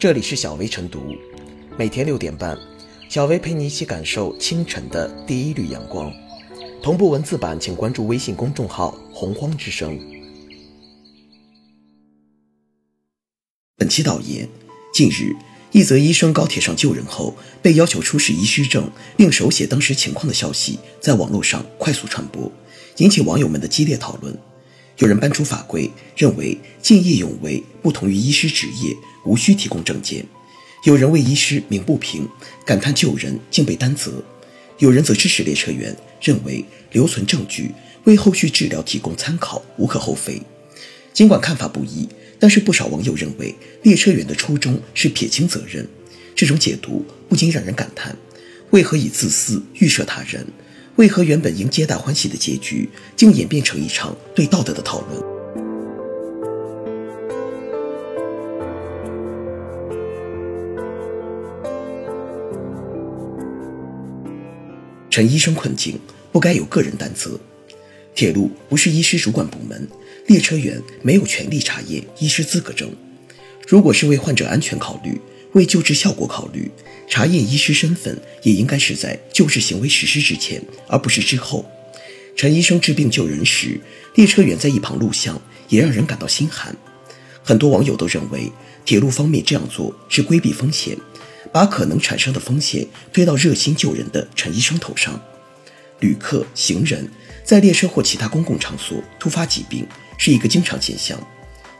这里是小薇晨读，每天六点半，小薇陪你一起感受清晨的第一缕阳光。同步文字版，请关注微信公众号“洪荒之声”。本期导言：近日，一则医生高铁上救人后被要求出示医师证并手写当时情况的消息，在网络上快速传播，引起网友们的激烈讨论。有人搬出法规，认为见义勇为不同于医师职业，无需提供证件；有人为医师鸣不平，感叹救人竟被担责；有人则支持列车员，认为留存证据为后续治疗提供参考无可厚非。尽管看法不一，但是不少网友认为列车员的初衷是撇清责任。这种解读不禁让人感叹：为何以自私预设他人？为何原本应皆大欢喜的结局，竟演变成一场对道德的讨论？陈医生困境不该由个人担责。铁路不是医师主管部门，列车员没有权利查验医师资格证。如果是为患者安全考虑，为救治效果考虑，查验医师身份也应该是在救治行为实施之前，而不是之后。陈医生治病救人时，列车员在一旁录像，也让人感到心寒。很多网友都认为，铁路方面这样做是规避风险，把可能产生的风险推到热心救人的陈医生头上。旅客、行人在列车或其他公共场所突发疾病是一个经常现象。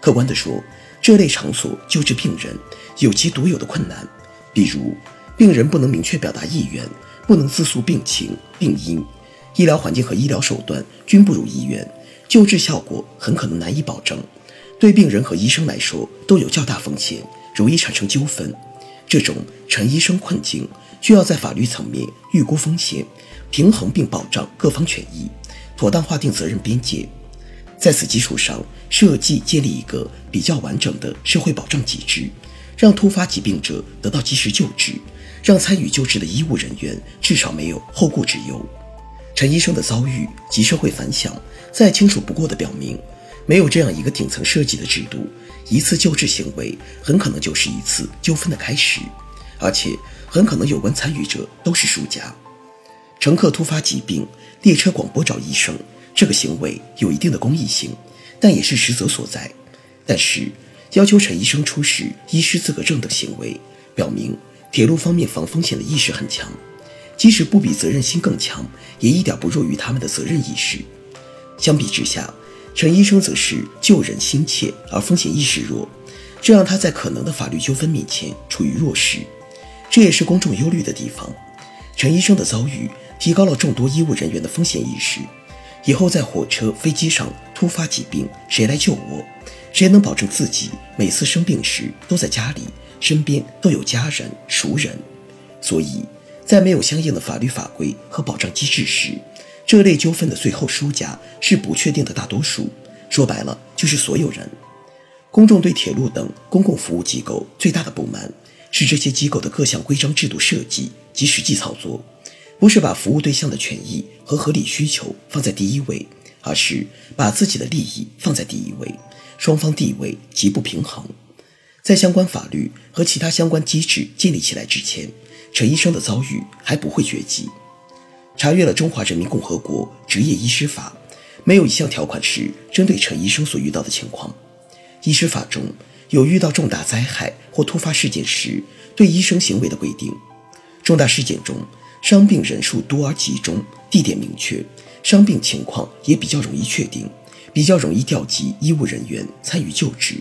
客观地说，这类场所救治病人有其独有的困难，比如病人不能明确表达意愿，不能自诉病情、病因，医疗环境和医疗手段均不如医院，救治效果很可能难以保证，对病人和医生来说都有较大风险，容易产生纠纷。这种陈医生困境需要在法律层面预估风险，平衡并保障各方权益，妥当划定责任边界。在此基础上，设计建立一个比较完整的社会保障机制，让突发疾病者得到及时救治，让参与救治的医务人员至少没有后顾之忧。陈医生的遭遇及社会反响，再清楚不过的表明，没有这样一个顶层设计的制度，一次救治行为很可能就是一次纠纷的开始，而且很可能有关参与者都是输家。乘客突发疾病，列车广播找医生。这个行为有一定的公益性，但也是实则所在。但是，要求陈医生出示医师资格证等行为，表明铁路方面防风险的意识很强，即使不比责任心更强，也一点不弱于他们的责任意识。相比之下，陈医生则是救人心切而风险意识弱，这让他在可能的法律纠纷面前处于弱势，这也是公众忧虑的地方。陈医生的遭遇提高了众多医务人员的风险意识。以后在火车、飞机上突发疾病，谁来救我？谁能保证自己每次生病时都在家里，身边都有家人、熟人？所以，在没有相应的法律法规和保障机制时，这类纠纷的最后输家是不确定的大多数。说白了，就是所有人。公众对铁路等公共服务机构最大的不满，是这些机构的各项规章制度设计及实际操作。不是把服务对象的权益和合理需求放在第一位，而是把自己的利益放在第一位，双方地位极不平衡。在相关法律和其他相关机制建立起来之前，陈医生的遭遇还不会绝迹。查阅了《中华人民共和国执业医师法》，没有一项条款是针对陈医生所遇到的情况。医师法中有遇到重大灾害或突发事件时对医生行为的规定，重大事件中。伤病人数多而集中，地点明确，伤病情况也比较容易确定，比较容易调集医务人员参与救治。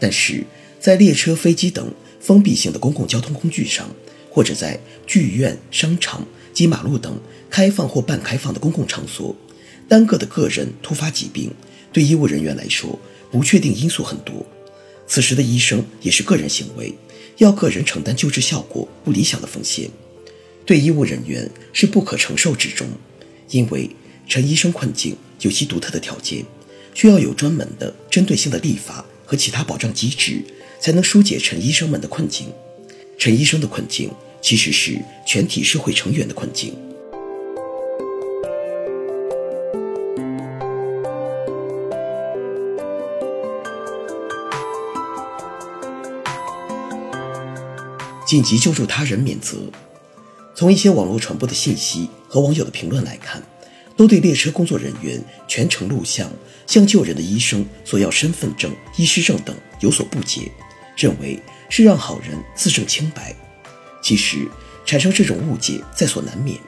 但是在列车、飞机等封闭性的公共交通工具上，或者在剧院、商场及马路等开放或半开放的公共场所，单个的个人突发疾病，对医务人员来说，不确定因素很多。此时的医生也是个人行为，要个人承担救治效果不理想的风险。对医务人员是不可承受之重，因为陈医生困境有其独特的条件，需要有专门的针对性的立法和其他保障机制，才能疏解陈医生们的困境。陈医生的困境其实是全体社会成员的困境。紧急救助他人免责。从一些网络传播的信息和网友的评论来看，都对列车工作人员全程录像向救人的医生索要身份证、医师证等有所不解，认为是让好人自证清白。其实产生这种误解在所难免，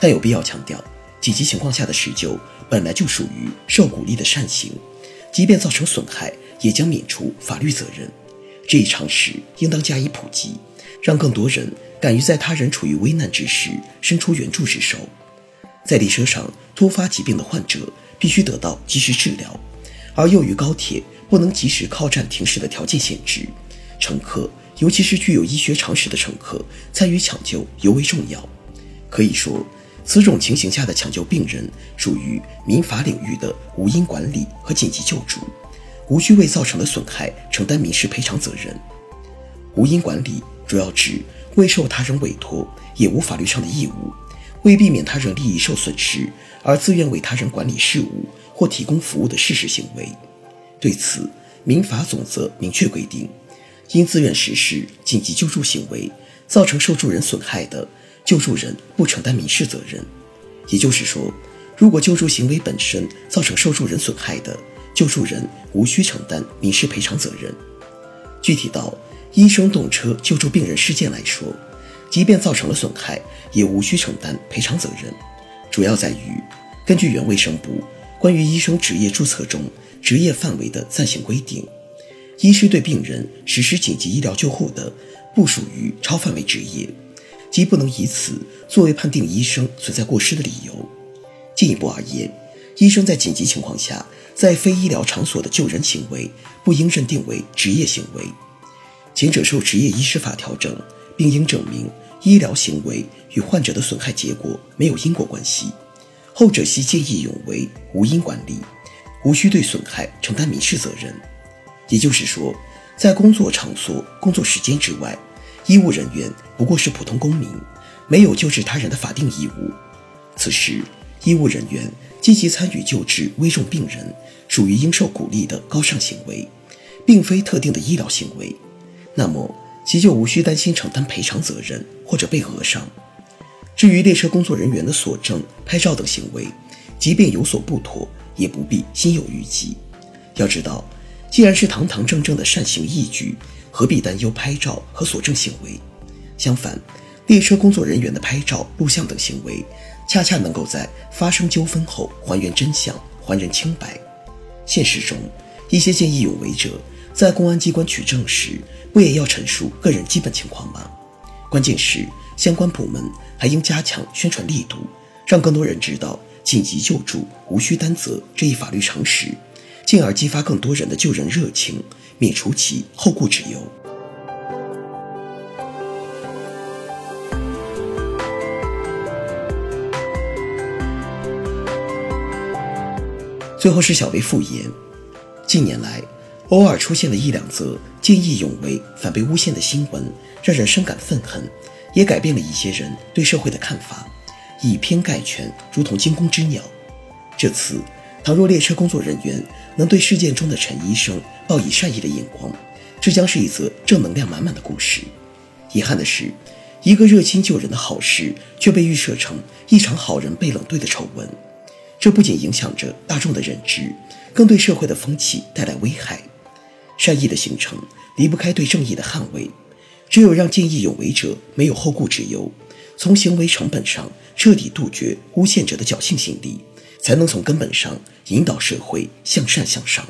但有必要强调，紧急情况下的施救本来就属于受鼓励的善行，即便造成损害，也将免除法律责任。这一常识应当加以普及，让更多人敢于在他人处于危难之时伸出援助之手。在列车上突发疾病的患者必须得到及时治疗，而由于高铁不能及时靠站停驶的条件限制，乘客尤其是具有医学常识的乘客参与抢救尤为重要。可以说，此种情形下的抢救病人属于民法领域的无因管理和紧急救助。无需为造成的损害承担民事赔偿责任。无因管理主要指未受他人委托，也无法律上的义务，为避免他人利益受损失而自愿为他人管理事务或提供服务的事实行为。对此，民法总则明确规定，因自愿实施紧急救助行为造成受助人损害的，救助人不承担民事责任。也就是说，如果救助行为本身造成受助人损害的，救助人无需承担民事赔偿责任。具体到医生动车救助病人事件来说，即便造成了损害，也无需承担赔偿责任。主要在于，根据原卫生部关于医生执业注册中职业范围的暂行规定，医师对病人实施紧急医疗救护的，不属于超范围职业，即不能以此作为判定医生存在过失的理由。进一步而言，医生在紧急情况下。在非医疗场所的救人行为不应认定为职业行为，前者受职业医师法调整，并应证明医疗行为与患者的损害结果没有因果关系；后者系见义勇为，无因管理，无需对损害承担民事责任。也就是说，在工作场所、工作时间之外，医务人员不过是普通公民，没有救治他人的法定义务。此时，医务人员积极参与救治危重病人。属于应受鼓励的高尚行为，并非特定的医疗行为，那么其就无需担心承担赔偿责任或者被讹上。至于列车工作人员的索证、拍照等行为，即便有所不妥，也不必心有余悸。要知道，既然是堂堂正正的善行义举，何必担忧拍照和索证行为？相反，列车工作人员的拍照、录像等行为，恰恰能够在发生纠纷后还原真相，还人清白。现实中，一些见义勇为者在公安机关取证时，不也要陈述个人基本情况吗？关键是相关部门还应加强宣传力度，让更多人知道紧急救助无需担责这一法律常识，进而激发更多人的救人热情，免除其后顾之忧。最后是小薇复言，近年来偶尔出现了一两则见义勇为反被诬陷的新闻，让人深感愤恨，也改变了一些人对社会的看法。以偏概全，如同惊弓之鸟。这次，倘若列车工作人员能对事件中的陈医生报以善意的眼光，这将是一则正能量满满的故事。遗憾的是，一个热心救人的好事，却被预设成一场好人被冷对的丑闻。这不仅影响着大众的认知，更对社会的风气带来危害。善意的形成离不开对正义的捍卫，只有让见义勇为者没有后顾之忧，从行为成本上彻底杜绝诬陷者的侥幸心理，才能从根本上引导社会向善向上。